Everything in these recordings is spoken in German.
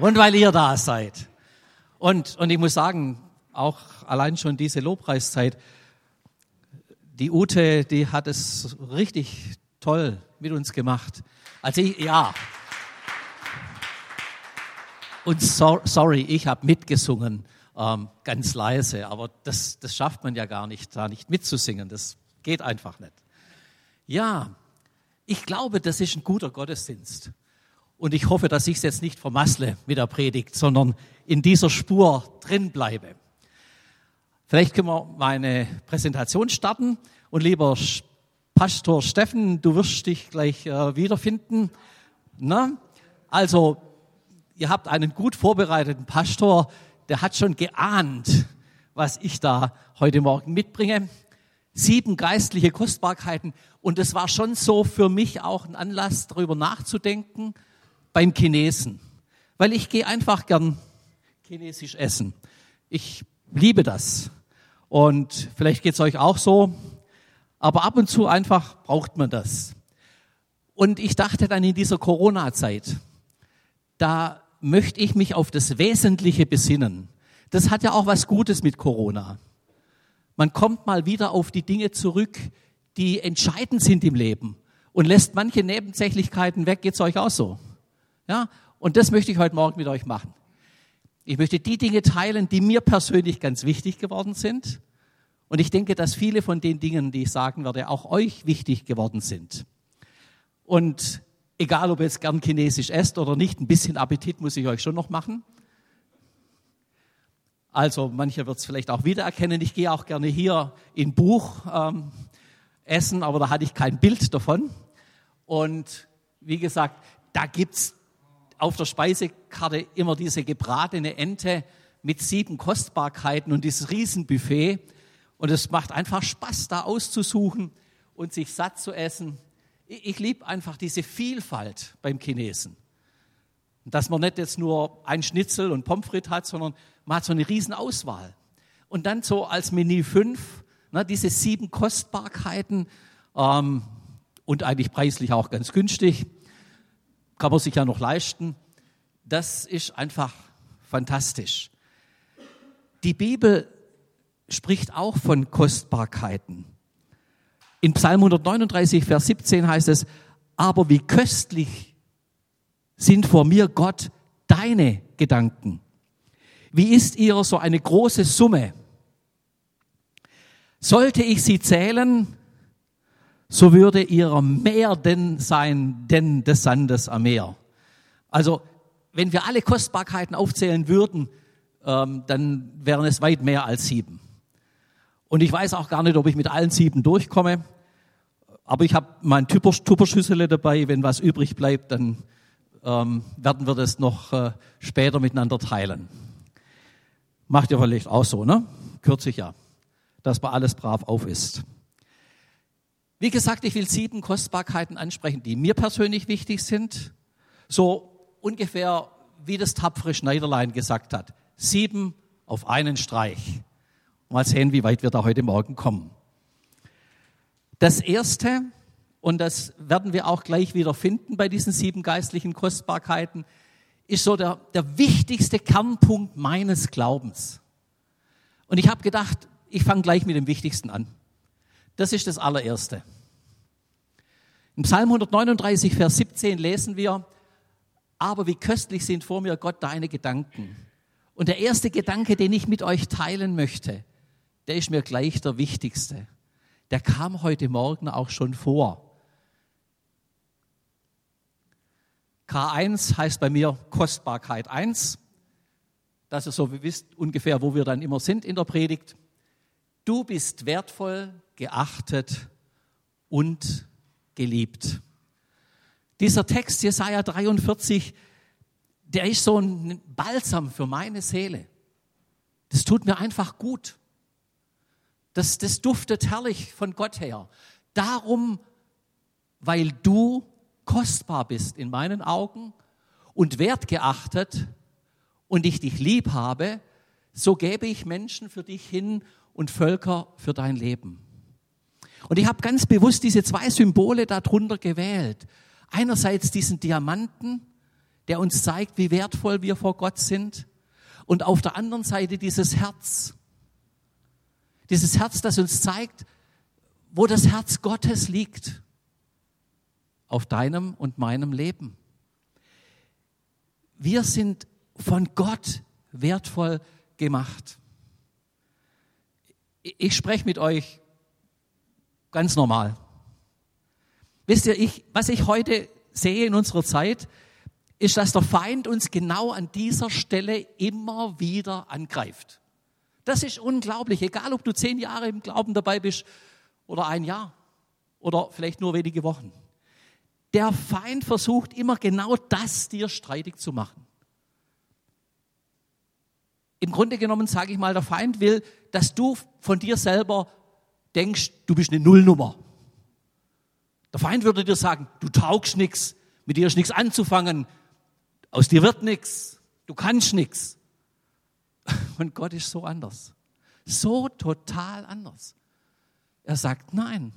und weil ihr da seid. Und, und ich muss sagen, auch allein schon diese Lobpreiszeit, die Ute, die hat es richtig toll mit uns gemacht. Also ich, ja. Und so, sorry, ich habe mitgesungen, ähm, ganz leise, aber das, das schafft man ja gar nicht, da nicht mitzusingen. Das geht einfach nicht. Ja, ich glaube, das ist ein guter Gottesdienst. Und ich hoffe, dass ich es jetzt nicht vermassle mit der Predigt, sondern in dieser Spur drin bleibe. Vielleicht können wir meine Präsentation starten. Und lieber Pastor Steffen, du wirst dich gleich äh, wiederfinden. Na? Also, ihr habt einen gut vorbereiteten Pastor, der hat schon geahnt, was ich da heute Morgen mitbringe. Sieben geistliche Kostbarkeiten. Und es war schon so für mich auch ein Anlass, darüber nachzudenken beim Chinesen. Weil ich gehe einfach gern chinesisch essen. Ich liebe das. Und vielleicht geht es euch auch so. Aber ab und zu einfach braucht man das. Und ich dachte dann in dieser Corona-Zeit, da möchte ich mich auf das Wesentliche besinnen. Das hat ja auch was Gutes mit Corona. Man kommt mal wieder auf die Dinge zurück, die entscheidend sind im Leben und lässt manche Nebensächlichkeiten weg. Geht's euch auch so? Ja? Und das möchte ich heute Morgen mit euch machen. Ich möchte die Dinge teilen, die mir persönlich ganz wichtig geworden sind. Und ich denke, dass viele von den Dingen, die ich sagen werde, auch euch wichtig geworden sind. Und egal, ob ihr jetzt gern chinesisch esst oder nicht, ein bisschen Appetit muss ich euch schon noch machen. Also mancher wird es vielleicht auch wiedererkennen. Ich gehe auch gerne hier in Buch ähm, essen, aber da hatte ich kein Bild davon. Und wie gesagt, da gibt's auf der Speisekarte immer diese gebratene Ente mit sieben Kostbarkeiten und dieses Riesenbuffet. Und es macht einfach Spaß, da auszusuchen und sich satt zu essen. Ich, ich liebe einfach diese Vielfalt beim Chinesen. Dass man nicht jetzt nur ein Schnitzel und Pommes frites hat, sondern man hat so eine Riesenauswahl. Und dann so als Menü 5, ne, diese sieben Kostbarkeiten ähm, und eigentlich preislich auch ganz günstig, kann man sich ja noch leisten. Das ist einfach fantastisch. Die Bibel spricht auch von Kostbarkeiten. In Psalm 139, Vers 17 heißt es, aber wie köstlich sind vor mir Gott deine Gedanken. Wie ist ihr so eine große Summe? Sollte ich sie zählen, so würde ihrer mehr denn sein, denn des Sandes am Meer. Also, wenn wir alle Kostbarkeiten aufzählen würden, ähm, dann wären es weit mehr als sieben. Und ich weiß auch gar nicht, ob ich mit allen sieben durchkomme. Aber ich habe mein Tupperschüssel dabei. Wenn was übrig bleibt, dann ähm, werden wir das noch äh, später miteinander teilen. Macht ihr vielleicht auch so, ne? Kürzlich ja. Dass man alles brav auf ist. Wie gesagt, ich will sieben Kostbarkeiten ansprechen, die mir persönlich wichtig sind. So ungefähr wie das tapfere Schneiderlein gesagt hat. Sieben auf einen Streich. Mal sehen, wie weit wir da heute Morgen kommen. Das erste, und das werden wir auch gleich wieder finden bei diesen sieben geistlichen Kostbarkeiten, ist so der, der wichtigste Kernpunkt meines Glaubens. Und ich habe gedacht, ich fange gleich mit dem Wichtigsten an. Das ist das allererste. Im Psalm 139, Vers 17 lesen wir, aber wie köstlich sind vor mir Gott deine Gedanken. Und der erste Gedanke, den ich mit euch teilen möchte, der ist mir gleich der wichtigste. Der kam heute Morgen auch schon vor. K1 heißt bei mir Kostbarkeit 1. Das ist so, wie wisst ungefähr, wo wir dann immer sind in der Predigt. Du bist wertvoll, geachtet und geliebt. Dieser Text, Jesaja 43, der ist so ein Balsam für meine Seele. Das tut mir einfach gut. Das, das duftet herrlich von Gott her. Darum, weil du kostbar bist in meinen Augen und wertgeachtet und ich dich lieb habe, so gebe ich Menschen für dich hin und Völker für dein Leben. Und ich habe ganz bewusst diese zwei Symbole darunter gewählt. Einerseits diesen Diamanten, der uns zeigt, wie wertvoll wir vor Gott sind. Und auf der anderen Seite dieses Herz. Dieses Herz, das uns zeigt, wo das Herz Gottes liegt. Auf deinem und meinem Leben. Wir sind von Gott wertvoll gemacht. Ich spreche mit euch ganz normal. Wisst ihr, ich, was ich heute sehe in unserer Zeit, ist, dass der Feind uns genau an dieser Stelle immer wieder angreift. Das ist unglaublich, egal ob du zehn Jahre im Glauben dabei bist oder ein Jahr oder vielleicht nur wenige Wochen. Der Feind versucht immer genau das dir streitig zu machen. Im Grunde genommen sage ich mal, der Feind will, dass du von dir selber denkst, du bist eine Nullnummer. Der Feind würde dir sagen, du taugst nichts, mit dir ist nichts anzufangen, aus dir wird nichts, du kannst nichts. Und Gott ist so anders, so total anders. Er sagt, nein,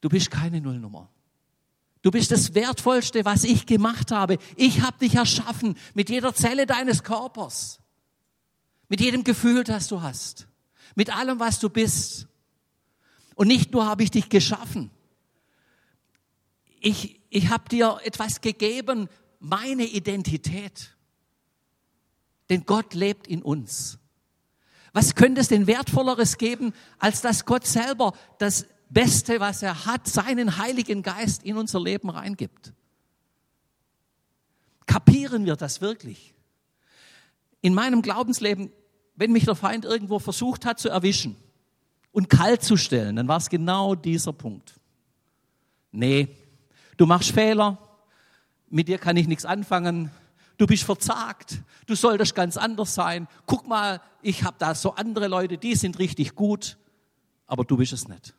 du bist keine Nullnummer. Du bist das Wertvollste, was ich gemacht habe. Ich habe dich erschaffen mit jeder Zelle deines Körpers, mit jedem Gefühl, das du hast, mit allem, was du bist. Und nicht nur habe ich dich geschaffen, ich, ich habe dir etwas gegeben, meine Identität. Denn Gott lebt in uns. Was könnte es denn wertvolleres geben, als dass Gott selber das Beste, was er hat, seinen Heiligen Geist in unser Leben reingibt. Kapieren wir das wirklich? In meinem Glaubensleben, wenn mich der Feind irgendwo versucht hat zu erwischen und kalt zu stellen, dann war es genau dieser Punkt. Nee, du machst Fehler, mit dir kann ich nichts anfangen, du bist verzagt, du solltest ganz anders sein. Guck mal, ich habe da so andere Leute, die sind richtig gut, aber du bist es nicht.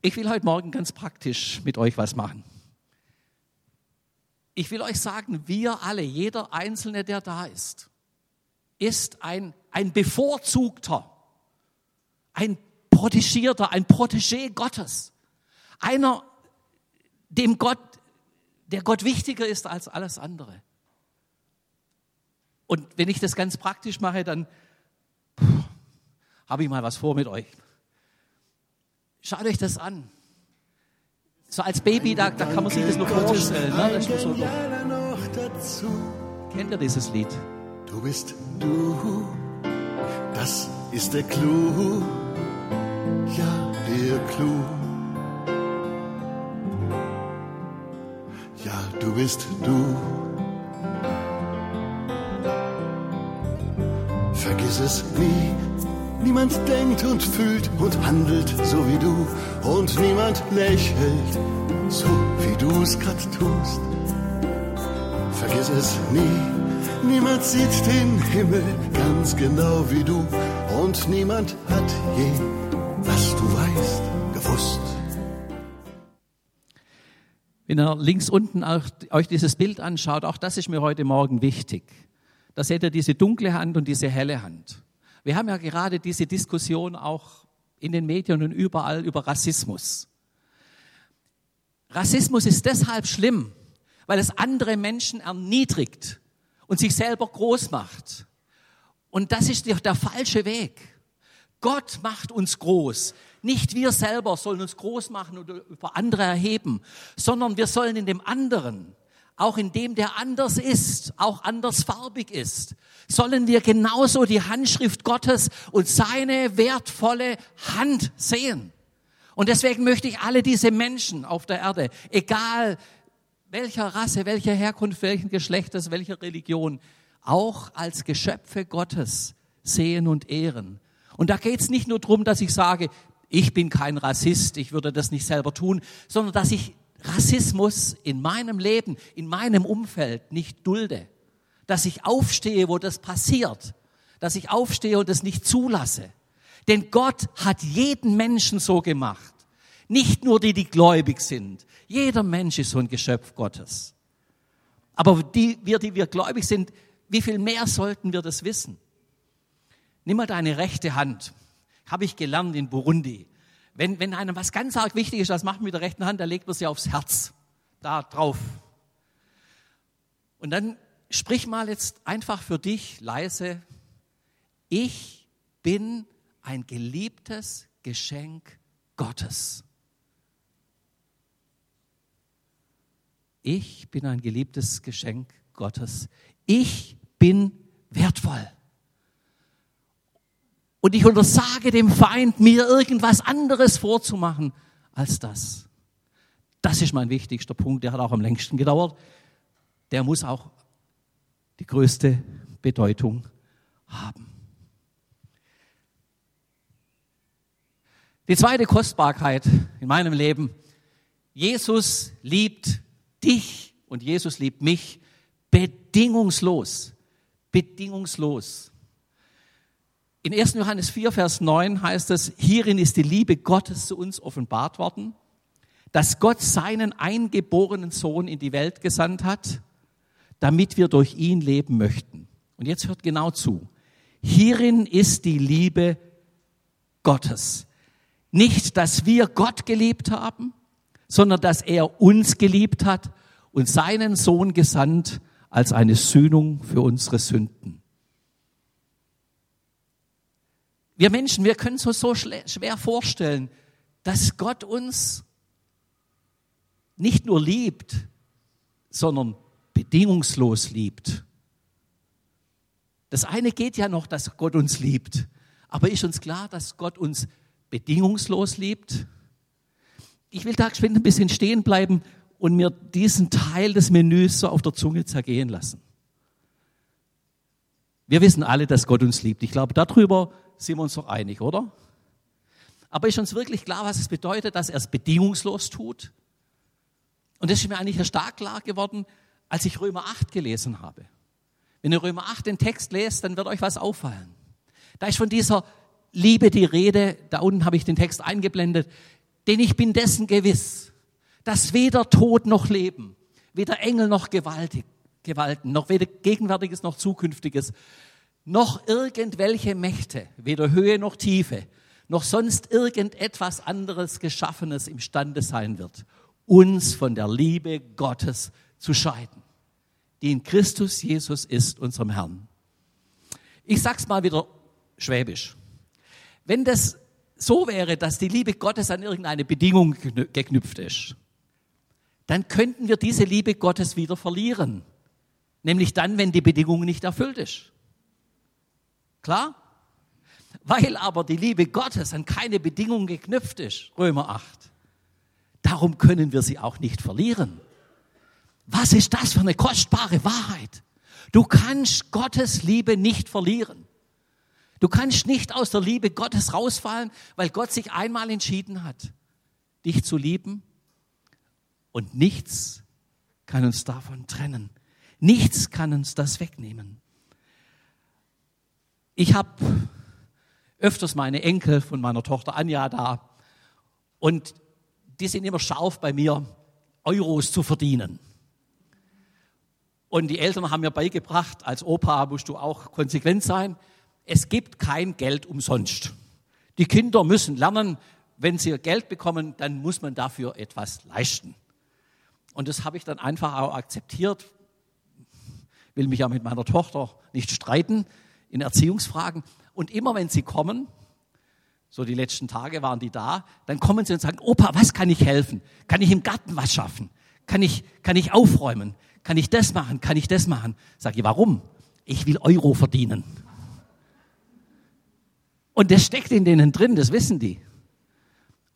Ich will heute Morgen ganz praktisch mit euch was machen. Ich will euch sagen, wir alle, jeder Einzelne, der da ist, ist ein, ein bevorzugter, ein protegierter, ein Protégé Gottes. Einer, dem Gott, der Gott wichtiger ist als alles andere. Und wenn ich das ganz praktisch mache, dann habe ich mal was vor mit euch. Schaut euch das an. So als Baby, da, da kann man sich das nur vorstellen. Ne? Das ist so, kennt ihr dieses Lied? Du bist du, das ist der Clou, ja, der Clou. Ja, du bist du. Vergiss es nie, Niemand denkt und fühlt und handelt so wie du. Und niemand lächelt so wie du es grad tust. Vergiss es nie. Niemand sieht den Himmel ganz genau wie du. Und niemand hat je, was du weißt, gewusst. Wenn ihr links unten euch dieses Bild anschaut, auch das ist mir heute Morgen wichtig. Da seht ihr diese dunkle Hand und diese helle Hand. Wir haben ja gerade diese Diskussion auch in den Medien und überall über Rassismus. Rassismus ist deshalb schlimm, weil es andere Menschen erniedrigt und sich selber groß macht. Und das ist der falsche Weg. Gott macht uns groß. Nicht wir selber sollen uns groß machen oder über andere erheben, sondern wir sollen in dem anderen auch in dem der anders ist, auch andersfarbig ist, sollen wir genauso die Handschrift Gottes und seine wertvolle Hand sehen. Und deswegen möchte ich alle diese Menschen auf der Erde, egal welcher Rasse, welcher Herkunft, welchen Geschlechtes, welcher Religion, auch als Geschöpfe Gottes sehen und ehren. Und da geht es nicht nur darum, dass ich sage, ich bin kein Rassist, ich würde das nicht selber tun, sondern dass ich Rassismus in meinem Leben, in meinem Umfeld nicht dulde. Dass ich aufstehe, wo das passiert. Dass ich aufstehe und es nicht zulasse. Denn Gott hat jeden Menschen so gemacht. Nicht nur die, die gläubig sind. Jeder Mensch ist so ein Geschöpf Gottes. Aber die, wir, die wir gläubig sind, wie viel mehr sollten wir das wissen? Nimm mal deine rechte Hand. Habe ich gelernt in Burundi. Wenn, wenn einem was ganz arg wichtig ist, was macht man mit der rechten Hand, dann legt man sie aufs Herz. da drauf. Und dann sprich mal jetzt einfach für dich leise, ich bin ein geliebtes Geschenk Gottes. Ich bin ein geliebtes Geschenk Gottes. Ich bin wertvoll. Und ich untersage dem Feind, mir irgendwas anderes vorzumachen als das. Das ist mein wichtigster Punkt, der hat auch am längsten gedauert. Der muss auch die größte Bedeutung haben. Die zweite Kostbarkeit in meinem Leben, Jesus liebt dich und Jesus liebt mich bedingungslos. Bedingungslos. In 1. Johannes 4, Vers 9 heißt es, hierin ist die Liebe Gottes zu uns offenbart worden, dass Gott seinen eingeborenen Sohn in die Welt gesandt hat, damit wir durch ihn leben möchten. Und jetzt hört genau zu. Hierin ist die Liebe Gottes. Nicht, dass wir Gott geliebt haben, sondern dass er uns geliebt hat und seinen Sohn gesandt als eine Sühnung für unsere Sünden. Wir Menschen, wir können uns so schwer vorstellen, dass Gott uns nicht nur liebt, sondern bedingungslos liebt. Das eine geht ja noch, dass Gott uns liebt. Aber ist uns klar, dass Gott uns bedingungslos liebt? Ich will da geschwind ein bisschen stehen bleiben und mir diesen Teil des Menüs so auf der Zunge zergehen lassen. Wir wissen alle, dass Gott uns liebt. Ich glaube, darüber sind wir uns doch einig, oder? Aber ist uns wirklich klar, was es bedeutet, dass er es bedingungslos tut? Und das ist mir eigentlich stark klar geworden, als ich Römer 8 gelesen habe. Wenn ihr Römer 8 den Text lest, dann wird euch was auffallen. Da ist von dieser Liebe die Rede, da unten habe ich den Text eingeblendet, denn ich bin dessen gewiss, dass weder Tod noch Leben, weder Engel noch Gewaltig, Gewalten, noch weder Gegenwärtiges noch Zukünftiges, noch irgendwelche Mächte, weder Höhe noch Tiefe, noch sonst irgendetwas anderes Geschaffenes imstande sein wird, uns von der Liebe Gottes zu scheiden, die in Christus Jesus ist, unserem Herrn. Ich sag's mal wieder schwäbisch. Wenn das so wäre, dass die Liebe Gottes an irgendeine Bedingung geknüpft ist, dann könnten wir diese Liebe Gottes wieder verlieren. Nämlich dann, wenn die Bedingung nicht erfüllt ist. Klar? Weil aber die Liebe Gottes an keine Bedingung geknüpft ist, Römer 8, darum können wir sie auch nicht verlieren. Was ist das für eine kostbare Wahrheit? Du kannst Gottes Liebe nicht verlieren. Du kannst nicht aus der Liebe Gottes rausfallen, weil Gott sich einmal entschieden hat, dich zu lieben. Und nichts kann uns davon trennen. Nichts kann uns das wegnehmen. Ich habe öfters meine Enkel von meiner Tochter Anja da und die sind immer scharf bei mir, Euros zu verdienen. Und die Eltern haben mir beigebracht, als Opa musst du auch konsequent sein, es gibt kein Geld umsonst. Die Kinder müssen lernen, wenn sie Geld bekommen, dann muss man dafür etwas leisten. Und das habe ich dann einfach auch akzeptiert, will mich ja mit meiner Tochter nicht streiten, in Erziehungsfragen. Und immer wenn sie kommen, so die letzten Tage waren die da, dann kommen sie und sagen, Opa, was kann ich helfen? Kann ich im Garten was schaffen? Kann ich, kann ich aufräumen? Kann ich das machen? Kann ich das machen? Sag ich, warum? Ich will Euro verdienen. Und das steckt in denen drin, das wissen die.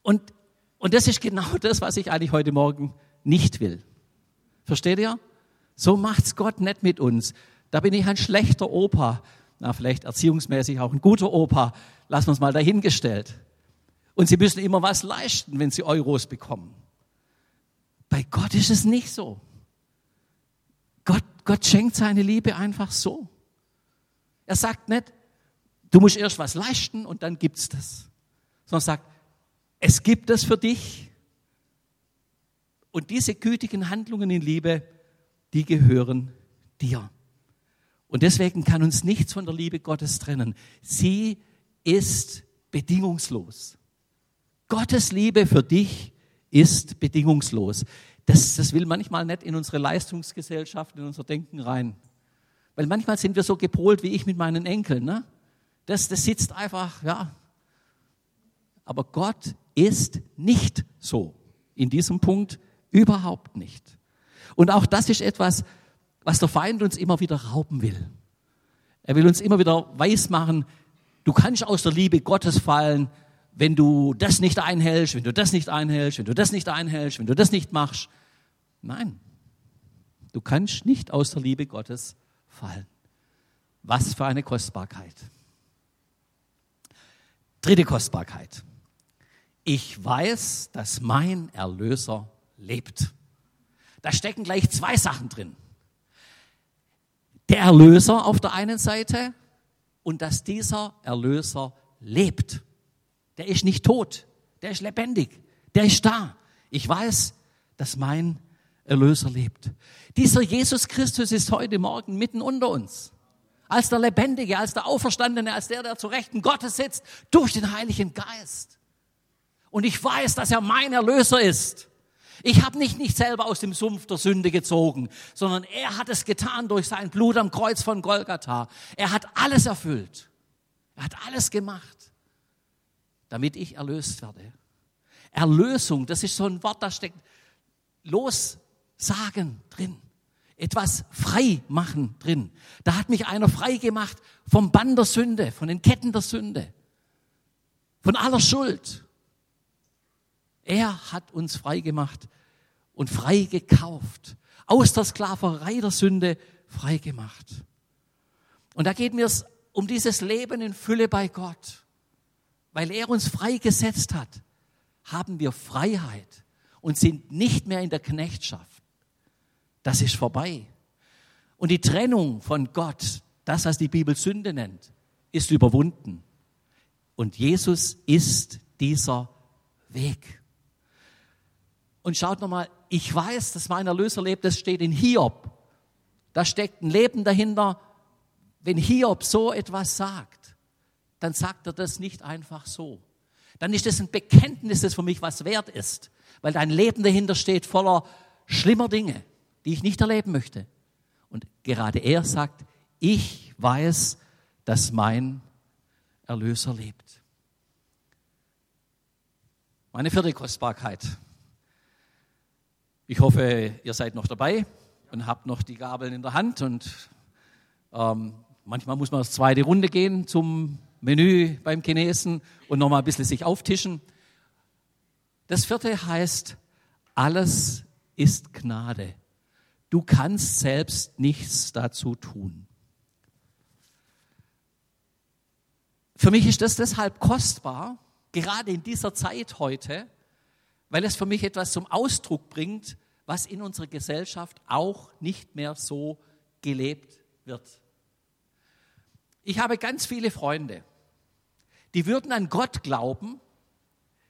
Und, und das ist genau das, was ich eigentlich heute Morgen nicht will. Versteht ihr? So macht's Gott nicht mit uns. Da bin ich ein schlechter Opa, na, vielleicht erziehungsmäßig auch ein guter Opa, lassen wir es mal dahingestellt. Und sie müssen immer was leisten, wenn sie Euros bekommen. Bei Gott ist es nicht so. Gott, Gott schenkt seine Liebe einfach so. Er sagt nicht, du musst erst was leisten und dann gibt's das. Sondern sagt, es gibt es für dich. Und diese gütigen Handlungen in Liebe, die gehören dir. Und deswegen kann uns nichts von der Liebe Gottes trennen. Sie ist bedingungslos. Gottes Liebe für dich ist bedingungslos. das, das will manchmal nicht in unsere Leistungsgesellschaft, in unser Denken rein. Weil manchmal sind wir so gepolt wie ich mit meinen Enkeln. Ne? Das, das sitzt einfach, ja. Aber Gott ist nicht so. In diesem Punkt überhaupt nicht. Und auch das ist etwas, was der Feind uns immer wieder rauben will. Er will uns immer wieder weismachen, du kannst aus der Liebe Gottes fallen, wenn du das nicht einhältst, wenn du das nicht einhältst, wenn du das nicht einhältst, wenn du das nicht machst. Nein, du kannst nicht aus der Liebe Gottes fallen. Was für eine Kostbarkeit. Dritte Kostbarkeit. Ich weiß, dass mein Erlöser lebt. Da stecken gleich zwei Sachen drin. Der Erlöser auf der einen Seite und dass dieser Erlöser lebt. Der ist nicht tot, der ist lebendig, der ist da. Ich weiß, dass mein Erlöser lebt. Dieser Jesus Christus ist heute Morgen mitten unter uns. Als der Lebendige, als der Auferstandene, als der, der zu Rechten Gottes sitzt, durch den Heiligen Geist. Und ich weiß, dass er mein Erlöser ist. Ich habe nicht nicht selber aus dem Sumpf der Sünde gezogen, sondern er hat es getan durch sein Blut am Kreuz von Golgatha. Er hat alles erfüllt. Er hat alles gemacht, damit ich erlöst werde. Erlösung, das ist so ein Wort, da steckt Lossagen drin. Etwas frei machen drin. Da hat mich einer frei gemacht vom Bann der Sünde, von den Ketten der Sünde, von aller Schuld. Er hat uns frei gemacht und frei gekauft. Aus der Sklaverei der Sünde frei gemacht. Und da geht mir es um dieses Leben in Fülle bei Gott. Weil er uns freigesetzt hat, haben wir Freiheit und sind nicht mehr in der Knechtschaft. Das ist vorbei. Und die Trennung von Gott, das, was die Bibel Sünde nennt, ist überwunden. Und Jesus ist dieser Weg. Und schaut nochmal, ich weiß, dass mein Erlöser lebt, das steht in Hiob. Da steckt ein Leben dahinter. Wenn Hiob so etwas sagt, dann sagt er das nicht einfach so. Dann ist das ein Bekenntnis, das für mich was wert ist, weil dein Leben dahinter steht voller schlimmer Dinge, die ich nicht erleben möchte. Und gerade er sagt, ich weiß, dass mein Erlöser lebt. Meine vierte Kostbarkeit. Ich hoffe, ihr seid noch dabei und habt noch die Gabeln in der Hand. Und ähm, manchmal muss man das zweite Runde gehen zum Menü beim Chinesen und nochmal ein bisschen sich auftischen. Das vierte heißt, alles ist Gnade. Du kannst selbst nichts dazu tun. Für mich ist das deshalb kostbar, gerade in dieser Zeit heute, weil es für mich etwas zum Ausdruck bringt, was in unserer Gesellschaft auch nicht mehr so gelebt wird. Ich habe ganz viele Freunde, die würden an Gott glauben,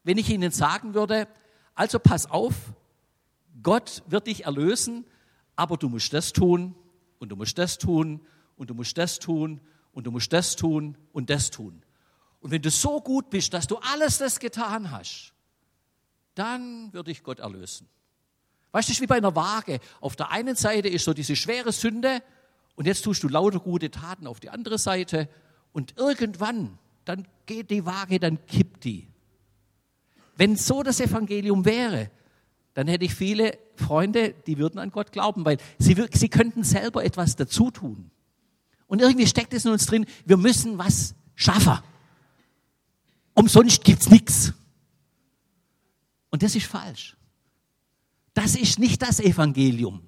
wenn ich ihnen sagen würde, also pass auf, Gott wird dich erlösen, aber du musst das tun und du musst das tun und du musst das tun und du musst das tun und das tun. Und wenn du so gut bist, dass du alles das getan hast, dann würde ich Gott erlösen. Weißt du, wie bei einer Waage. Auf der einen Seite ist so diese schwere Sünde und jetzt tust du lauter gute Taten auf die andere Seite und irgendwann, dann geht die Waage, dann kippt die. Wenn so das Evangelium wäre, dann hätte ich viele Freunde, die würden an Gott glauben, weil sie, sie könnten selber etwas dazu tun. Und irgendwie steckt es in uns drin, wir müssen was schaffen. Umsonst gibt's nichts. Und das ist falsch. Das ist nicht das Evangelium.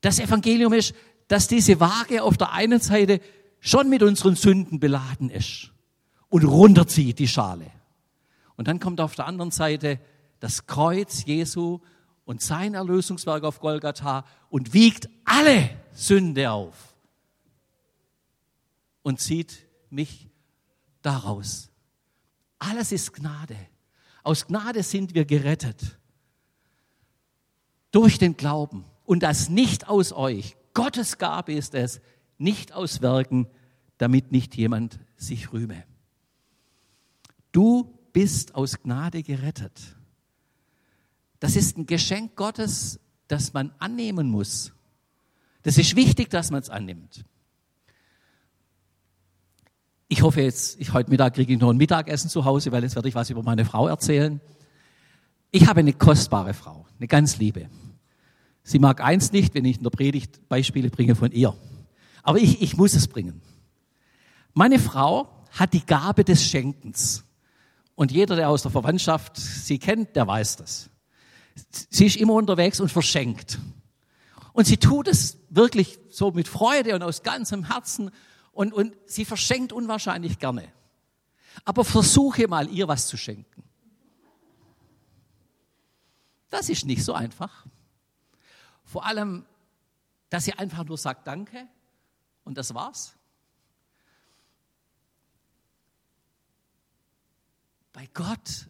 Das Evangelium ist, dass diese Waage auf der einen Seite schon mit unseren Sünden beladen ist und runterzieht die Schale. Und dann kommt auf der anderen Seite das Kreuz Jesu und sein Erlösungswerk auf Golgatha und wiegt alle Sünde auf und zieht mich daraus. Alles ist Gnade. Aus Gnade sind wir gerettet. Durch den Glauben. Und das nicht aus euch. Gottes Gabe ist es, nicht aus Werken, damit nicht jemand sich rühme. Du bist aus Gnade gerettet. Das ist ein Geschenk Gottes, das man annehmen muss. Das ist wichtig, dass man es annimmt. Ich hoffe jetzt, ich heute Mittag kriege ich noch ein Mittagessen zu Hause, weil jetzt werde ich was über meine Frau erzählen. Ich habe eine kostbare Frau, eine ganz liebe. Sie mag eins nicht, wenn ich in der Predigt Beispiele bringe von ihr. Aber ich, ich muss es bringen. Meine Frau hat die Gabe des Schenkens. Und jeder, der aus der Verwandtschaft sie kennt, der weiß das. Sie ist immer unterwegs und verschenkt. Und sie tut es wirklich so mit Freude und aus ganzem Herzen. Und, und sie verschenkt unwahrscheinlich gerne. Aber versuche mal, ihr was zu schenken. Das ist nicht so einfach. Vor allem, dass sie einfach nur sagt Danke und das war's. Bei Gott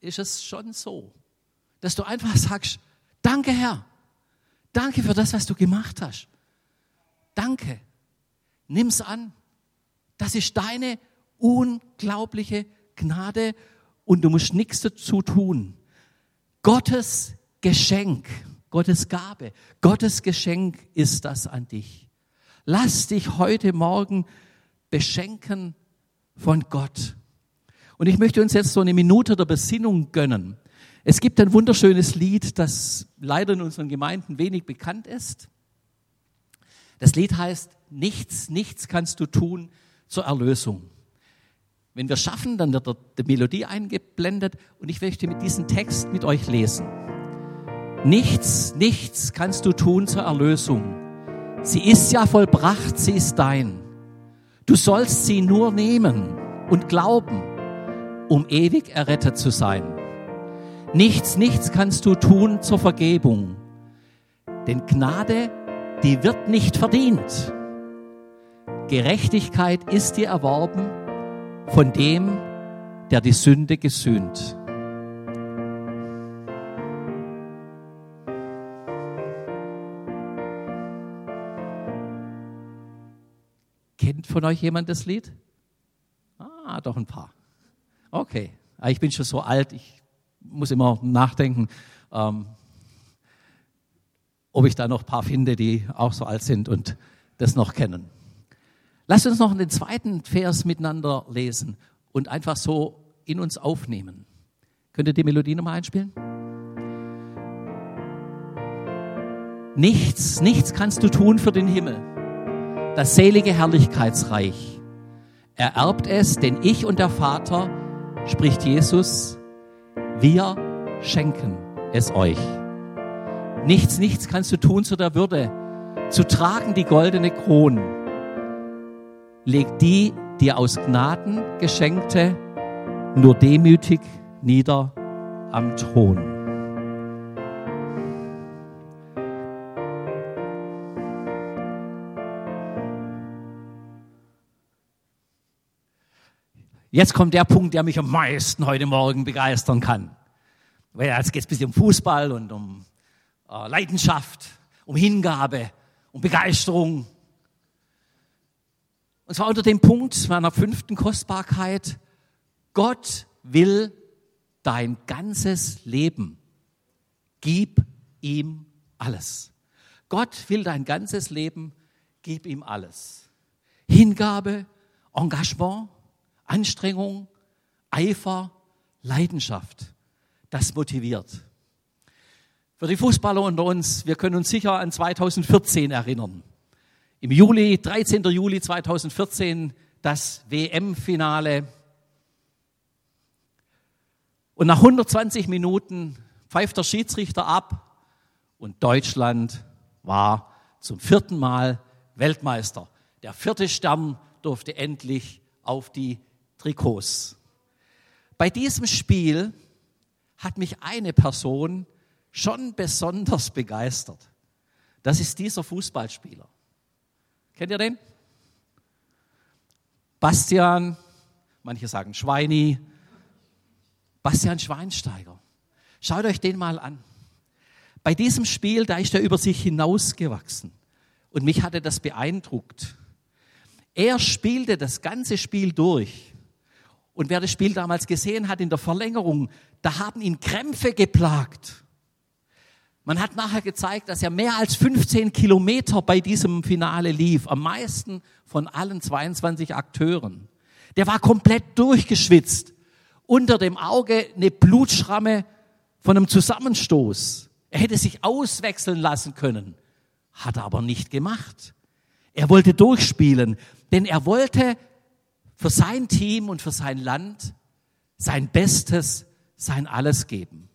ist es schon so, dass du einfach sagst, danke Herr, danke für das, was du gemacht hast. Danke, nimm's an. Das ist deine unglaubliche Gnade und du musst nichts dazu tun. Gottes Geschenk, Gottes Gabe, Gottes Geschenk ist das an dich. Lass dich heute Morgen beschenken von Gott. Und ich möchte uns jetzt so eine Minute der Besinnung gönnen. Es gibt ein wunderschönes Lied, das leider in unseren Gemeinden wenig bekannt ist. Das Lied heißt, nichts, nichts kannst du tun zur Erlösung. Wenn wir schaffen, dann wird die Melodie eingeblendet und ich möchte mit diesem Text mit euch lesen. Nichts, nichts kannst du tun zur Erlösung. Sie ist ja vollbracht, sie ist dein. Du sollst sie nur nehmen und glauben, um ewig errettet zu sein. Nichts, nichts kannst du tun zur Vergebung. Denn Gnade, die wird nicht verdient. Gerechtigkeit ist dir erworben von dem, der die Sünde gesühnt. Kennt von euch jemand das Lied? Ah, doch ein paar. Okay, ah, ich bin schon so alt, ich muss immer nachdenken, ähm, ob ich da noch ein paar finde, die auch so alt sind und das noch kennen. Lasst uns noch den zweiten Vers miteinander lesen und einfach so in uns aufnehmen. Könnt ihr die Melodie nochmal einspielen? Nichts, nichts kannst du tun für den Himmel. Das selige Herrlichkeitsreich. Ererbt es, denn ich und der Vater, spricht Jesus, wir schenken es euch. Nichts, nichts kannst du tun zu der Würde, zu tragen die goldene Krone. Leg die dir aus Gnaden geschenkte nur demütig nieder am Thron. Jetzt kommt der Punkt, der mich am meisten heute Morgen begeistern kann. Weil jetzt geht es ein bisschen um Fußball und um äh, Leidenschaft, um Hingabe, um Begeisterung. Und zwar unter dem Punkt meiner fünften Kostbarkeit, Gott will dein ganzes Leben. Gib ihm alles. Gott will dein ganzes Leben, gib ihm alles. Hingabe, Engagement, Anstrengung, Eifer, Leidenschaft. Das motiviert. Für die Fußballer unter uns, wir können uns sicher an 2014 erinnern. Im Juli, 13. Juli 2014, das WM-Finale. Und nach 120 Minuten pfeift der Schiedsrichter ab und Deutschland war zum vierten Mal Weltmeister. Der vierte Stern durfte endlich auf die Trikots. Bei diesem Spiel hat mich eine Person schon besonders begeistert. Das ist dieser Fußballspieler. Kennt ihr den? Bastian, manche sagen Schweini, Bastian Schweinsteiger. Schaut euch den mal an. Bei diesem Spiel, da ist er über sich hinausgewachsen. Und mich hatte das beeindruckt. Er spielte das ganze Spiel durch. Und wer das Spiel damals gesehen hat in der Verlängerung, da haben ihn Krämpfe geplagt. Man hat nachher gezeigt, dass er mehr als 15 Kilometer bei diesem Finale lief, am meisten von allen 22 Akteuren. Der war komplett durchgeschwitzt. Unter dem Auge eine Blutschramme von einem Zusammenstoß. Er hätte sich auswechseln lassen können, hat er aber nicht gemacht. Er wollte durchspielen, denn er wollte für sein Team und für sein Land sein Bestes, sein Alles geben.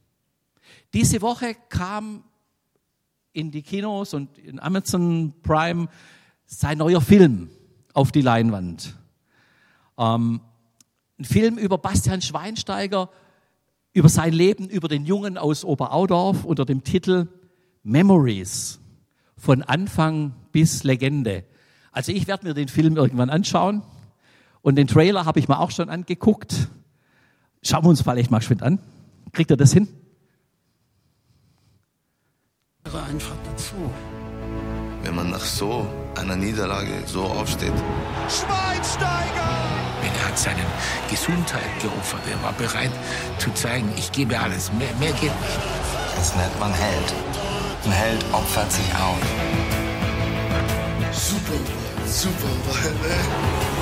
Diese Woche kam in die Kinos und in Amazon Prime sein neuer Film auf die Leinwand. Ähm, ein Film über Bastian Schweinsteiger, über sein Leben, über den Jungen aus Oberaudorf unter dem Titel Memories von Anfang bis Legende. Also ich werde mir den Film irgendwann anschauen und den Trailer habe ich mir auch schon angeguckt. Schauen wir uns vielleicht mal geschwind an. Kriegt er das hin? Einfach dazu. Wenn man nach so einer Niederlage so aufsteht. Schweinsteiger! Er hat seine Gesundheit geopfert. Er war bereit zu zeigen, ich gebe alles. Mehr, mehr geht nicht. Das nennt man Held. Ein Held opfert sich auf. Super, super, ne?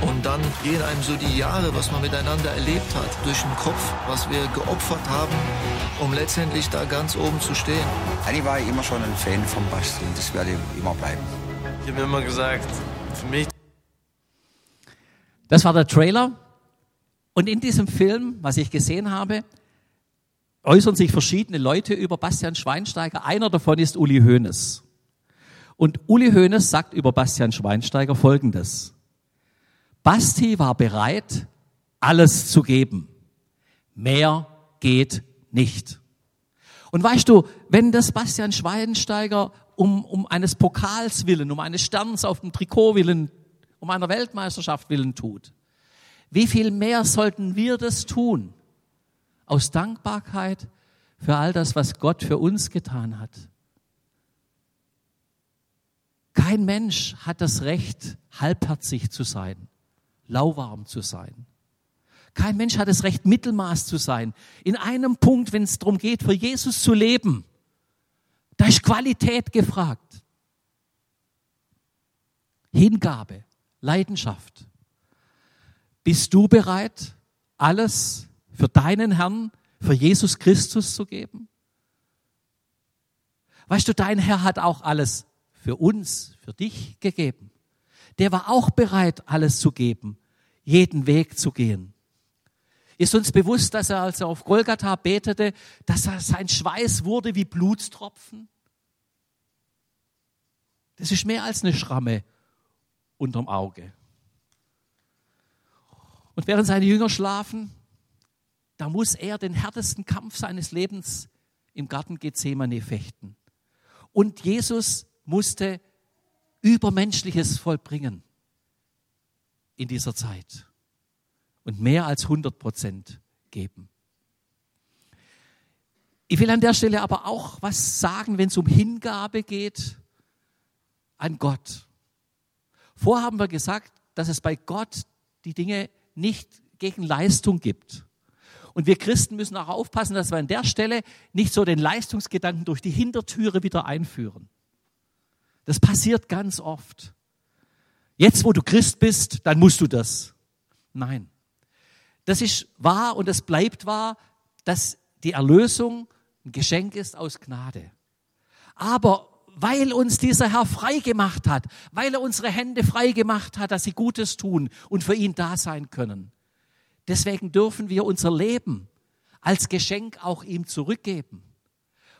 Und dann gehen einem so die Jahre, was man miteinander erlebt hat, durch den Kopf, was wir geopfert haben, um letztendlich da ganz oben zu stehen. Eigentlich war ich immer schon ein Fan von Basti und das werde ich immer bleiben. Ich habe immer gesagt, für mich. Das war der Trailer. Und in diesem Film, was ich gesehen habe, äußern sich verschiedene Leute über Bastian Schweinsteiger. Einer davon ist Uli Hoeneß. Und Uli Hoeneß sagt über Bastian Schweinsteiger Folgendes. Basti war bereit, alles zu geben. Mehr geht nicht. Und weißt du, wenn das Bastian Schweinsteiger um, um eines Pokals willen, um eines Sterns auf dem Trikot willen, um einer Weltmeisterschaft willen tut, wie viel mehr sollten wir das tun? Aus Dankbarkeit für all das, was Gott für uns getan hat. Kein Mensch hat das Recht, halbherzig zu sein lauwarm zu sein. Kein Mensch hat das Recht, Mittelmaß zu sein. In einem Punkt, wenn es darum geht, für Jesus zu leben, da ist Qualität gefragt. Hingabe, Leidenschaft. Bist du bereit, alles für deinen Herrn, für Jesus Christus zu geben? Weißt du, dein Herr hat auch alles für uns, für dich gegeben der war auch bereit, alles zu geben, jeden Weg zu gehen. Ist uns bewusst, dass er, als er auf Golgatha betete, dass er sein Schweiß wurde wie Blutstropfen? Das ist mehr als eine Schramme unterm Auge. Und während seine Jünger schlafen, da muss er den härtesten Kampf seines Lebens im Garten Gethsemane fechten. Und Jesus musste Übermenschliches vollbringen in dieser Zeit und mehr als 100 Prozent geben. Ich will an der Stelle aber auch was sagen, wenn es um Hingabe geht an Gott. Vorher haben wir gesagt, dass es bei Gott die Dinge nicht gegen Leistung gibt. Und wir Christen müssen auch aufpassen, dass wir an der Stelle nicht so den Leistungsgedanken durch die Hintertüre wieder einführen. Das passiert ganz oft. Jetzt, wo du Christ bist, dann musst du das. Nein. Das ist wahr und es bleibt wahr, dass die Erlösung ein Geschenk ist aus Gnade. Aber weil uns dieser Herr frei gemacht hat, weil er unsere Hände frei gemacht hat, dass sie Gutes tun und für ihn da sein können. Deswegen dürfen wir unser Leben als Geschenk auch ihm zurückgeben.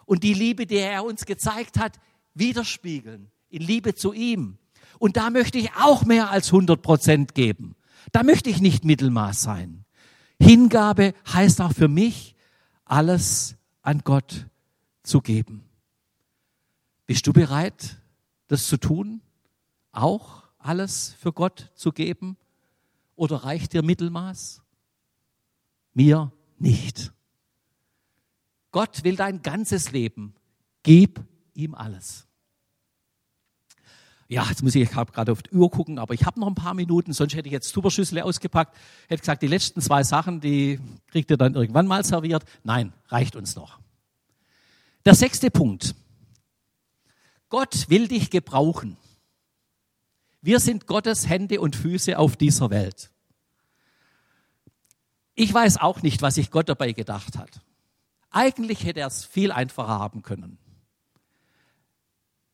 Und die Liebe, die er uns gezeigt hat, widerspiegeln in Liebe zu ihm. Und da möchte ich auch mehr als 100 Prozent geben. Da möchte ich nicht Mittelmaß sein. Hingabe heißt auch für mich, alles an Gott zu geben. Bist du bereit, das zu tun? Auch alles für Gott zu geben? Oder reicht dir Mittelmaß? Mir nicht. Gott will dein ganzes Leben. Gib ihm alles. Ja, jetzt muss ich, gerade auf die Uhr gucken, aber ich habe noch ein paar Minuten, sonst hätte ich jetzt Superschüssel ausgepackt, hätte gesagt, die letzten zwei Sachen, die kriegt ihr dann irgendwann mal serviert. Nein, reicht uns noch. Der sechste Punkt. Gott will dich gebrauchen. Wir sind Gottes Hände und Füße auf dieser Welt. Ich weiß auch nicht, was sich Gott dabei gedacht hat. Eigentlich hätte er es viel einfacher haben können.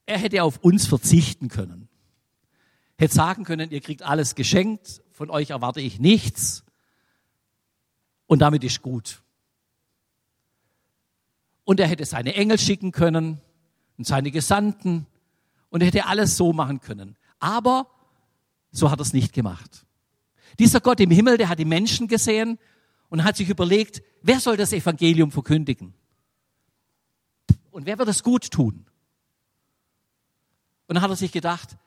Er hätte auf uns verzichten können. Hätte sagen können, ihr kriegt alles geschenkt, von euch erwarte ich nichts und damit ist gut. Und er hätte seine Engel schicken können und seine Gesandten und er hätte alles so machen können. Aber so hat er es nicht gemacht. Dieser Gott im Himmel, der hat die Menschen gesehen und hat sich überlegt, wer soll das Evangelium verkündigen? Und wer wird es gut tun? Und dann hat er sich gedacht,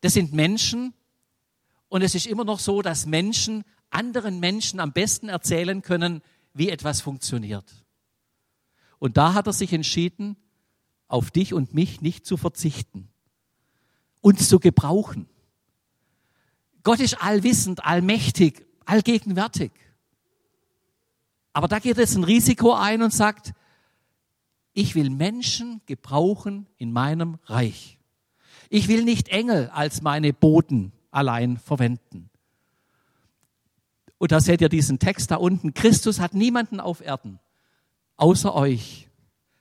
das sind Menschen und es ist immer noch so, dass Menschen anderen Menschen am besten erzählen können, wie etwas funktioniert. Und da hat er sich entschieden, auf dich und mich nicht zu verzichten, uns zu gebrauchen. Gott ist allwissend, allmächtig, allgegenwärtig. Aber da geht jetzt ein Risiko ein und sagt, ich will Menschen gebrauchen in meinem Reich. Ich will nicht Engel als meine Boten allein verwenden. Und da seht ihr diesen Text da unten. Christus hat niemanden auf Erden außer euch.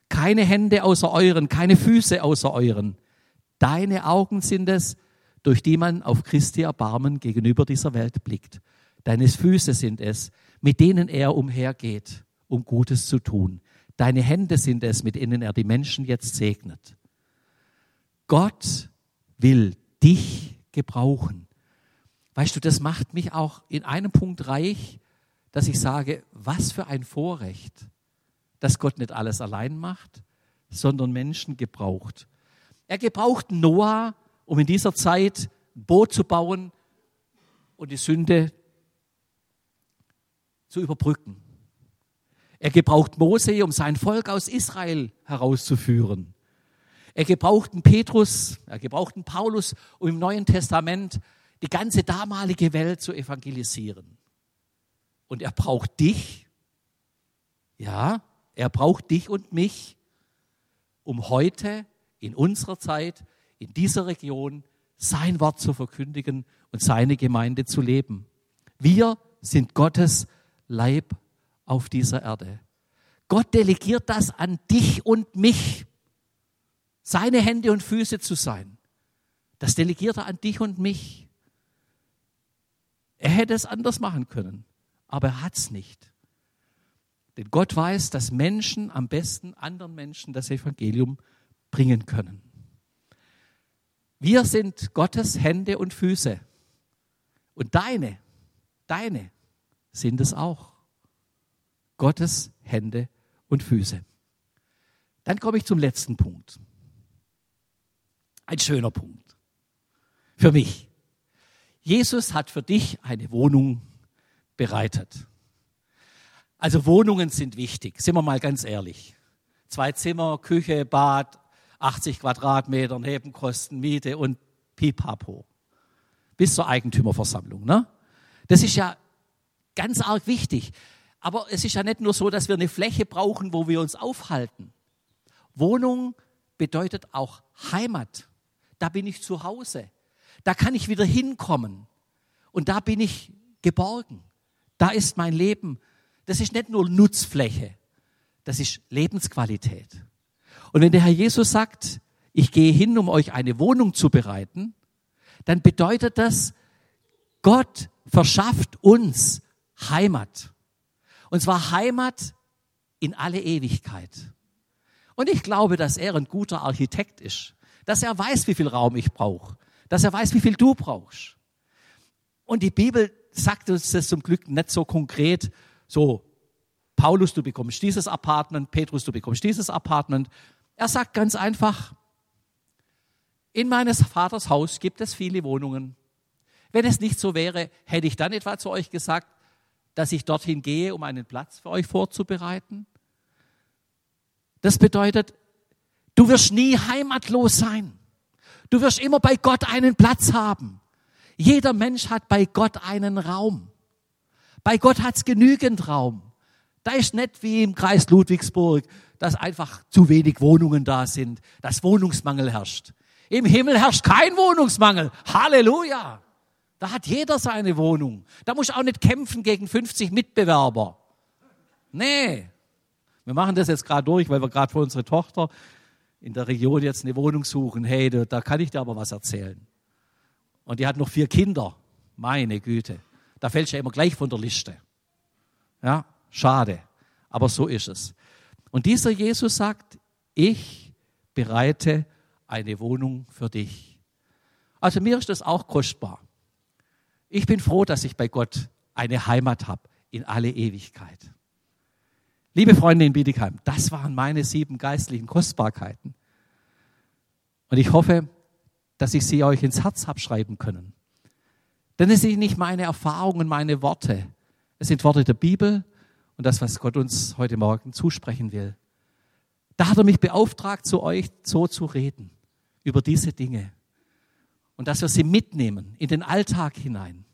Keine Hände außer euren, keine Füße außer euren. Deine Augen sind es, durch die man auf Christi Erbarmen gegenüber dieser Welt blickt. Deine Füße sind es, mit denen er umhergeht, um Gutes zu tun. Deine Hände sind es, mit denen er die Menschen jetzt segnet. Gott will dich gebrauchen. Weißt du, das macht mich auch in einem Punkt reich, dass ich sage, was für ein Vorrecht, dass Gott nicht alles allein macht, sondern Menschen gebraucht. Er gebraucht Noah, um in dieser Zeit ein Boot zu bauen und die Sünde zu überbrücken. Er gebraucht Mose, um sein Volk aus Israel herauszuführen. Er gebraucht einen Petrus, er gebraucht einen Paulus, um im Neuen Testament die ganze damalige Welt zu evangelisieren. Und er braucht dich, ja, er braucht dich und mich, um heute in unserer Zeit, in dieser Region, sein Wort zu verkündigen und seine Gemeinde zu leben. Wir sind Gottes Leib auf dieser Erde. Gott delegiert das an dich und mich seine Hände und Füße zu sein. Das delegiert er an dich und mich. Er hätte es anders machen können, aber er hat es nicht. Denn Gott weiß, dass Menschen am besten anderen Menschen das Evangelium bringen können. Wir sind Gottes Hände und Füße. Und deine, deine sind es auch. Gottes Hände und Füße. Dann komme ich zum letzten Punkt. Ein schöner Punkt. Für mich. Jesus hat für dich eine Wohnung bereitet. Also Wohnungen sind wichtig, sind wir mal ganz ehrlich. Zwei Zimmer, Küche, Bad, 80 Quadratmeter, Nebenkosten, Miete und Pipapo. Bis zur Eigentümerversammlung. Ne? Das ist ja ganz arg wichtig. Aber es ist ja nicht nur so, dass wir eine Fläche brauchen, wo wir uns aufhalten. Wohnung bedeutet auch Heimat da bin ich zu Hause. Da kann ich wieder hinkommen. Und da bin ich geborgen. Da ist mein Leben. Das ist nicht nur Nutzfläche, das ist Lebensqualität. Und wenn der Herr Jesus sagt, ich gehe hin, um euch eine Wohnung zu bereiten, dann bedeutet das, Gott verschafft uns Heimat. Und zwar Heimat in alle Ewigkeit. Und ich glaube, dass er ein guter Architekt ist dass er weiß, wie viel Raum ich brauche, dass er weiß, wie viel du brauchst. Und die Bibel sagt uns das zum Glück nicht so konkret, so, Paulus, du bekommst dieses Apartment, Petrus, du bekommst dieses Apartment. Er sagt ganz einfach, in meines Vaters Haus gibt es viele Wohnungen. Wenn es nicht so wäre, hätte ich dann etwa zu euch gesagt, dass ich dorthin gehe, um einen Platz für euch vorzubereiten? Das bedeutet, Du wirst nie heimatlos sein. Du wirst immer bei Gott einen Platz haben. Jeder Mensch hat bei Gott einen Raum. Bei Gott hat es genügend Raum. Da ist nicht wie im Kreis Ludwigsburg dass einfach zu wenig Wohnungen da sind, dass Wohnungsmangel herrscht. Im Himmel herrscht kein Wohnungsmangel. Halleluja. Da hat jeder seine Wohnung. Da muss auch nicht kämpfen gegen 50 Mitbewerber. Nee. Wir machen das jetzt gerade durch, weil wir gerade für unsere Tochter in der Region jetzt eine Wohnung suchen. Hey, da, da kann ich dir aber was erzählen. Und die hat noch vier Kinder. Meine Güte. Da fällt ja immer gleich von der Liste. Ja, schade. Aber so ist es. Und dieser Jesus sagt, ich bereite eine Wohnung für dich. Also mir ist das auch kostbar. Ich bin froh, dass ich bei Gott eine Heimat habe in alle Ewigkeit. Liebe Freunde in Bietigheim, das waren meine sieben geistlichen Kostbarkeiten. Und ich hoffe, dass ich sie euch ins Herz habe schreiben können. Denn es sind nicht meine Erfahrungen, meine Worte. Es sind Worte der Bibel und das, was Gott uns heute Morgen zusprechen will. Da hat er mich beauftragt, zu euch so zu reden, über diese Dinge. Und dass wir sie mitnehmen in den Alltag hinein.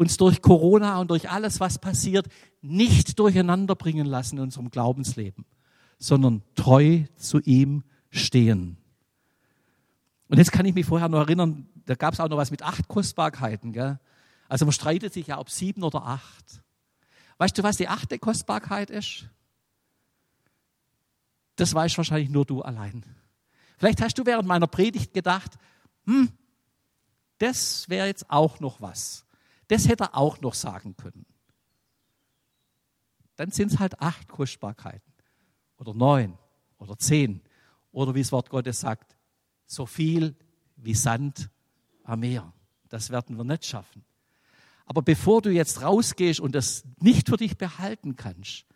Uns durch Corona und durch alles, was passiert, nicht durcheinander bringen lassen in unserem Glaubensleben, sondern treu zu ihm stehen. Und jetzt kann ich mich vorher noch erinnern, da gab es auch noch was mit acht Kostbarkeiten. Gell? Also man streitet sich ja, ob sieben oder acht. Weißt du, was die achte Kostbarkeit ist? Das weißt wahrscheinlich nur du allein. Vielleicht hast du während meiner Predigt gedacht, hm, das wäre jetzt auch noch was. Das hätte er auch noch sagen können. Dann sind es halt acht Kostbarkeiten oder neun oder zehn oder wie das Wort Gottes sagt, so viel wie Sand am Meer. Das werden wir nicht schaffen. Aber bevor du jetzt rausgehst und das nicht für dich behalten kannst,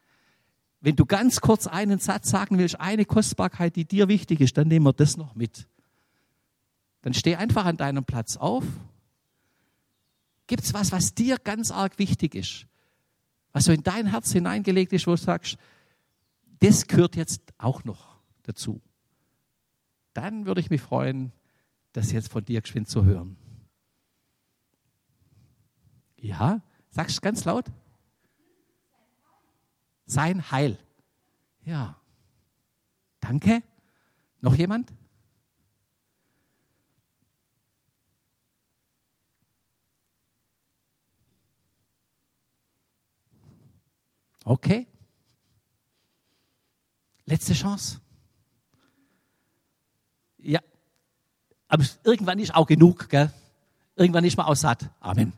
wenn du ganz kurz einen Satz sagen willst, eine Kostbarkeit, die dir wichtig ist, dann nehmen wir das noch mit. Dann steh einfach an deinem Platz auf. Gibt es was, was dir ganz arg wichtig ist? Was so in dein Herz hineingelegt ist, wo du sagst, das gehört jetzt auch noch dazu. Dann würde ich mich freuen, das jetzt von dir geschwind zu hören. Ja, sagst du ganz laut? sein Heil. Ja. Danke. Noch jemand? Okay. Letzte Chance. Ja. Aber irgendwann ist auch genug, gell? Irgendwann ist man auch satt. Amen.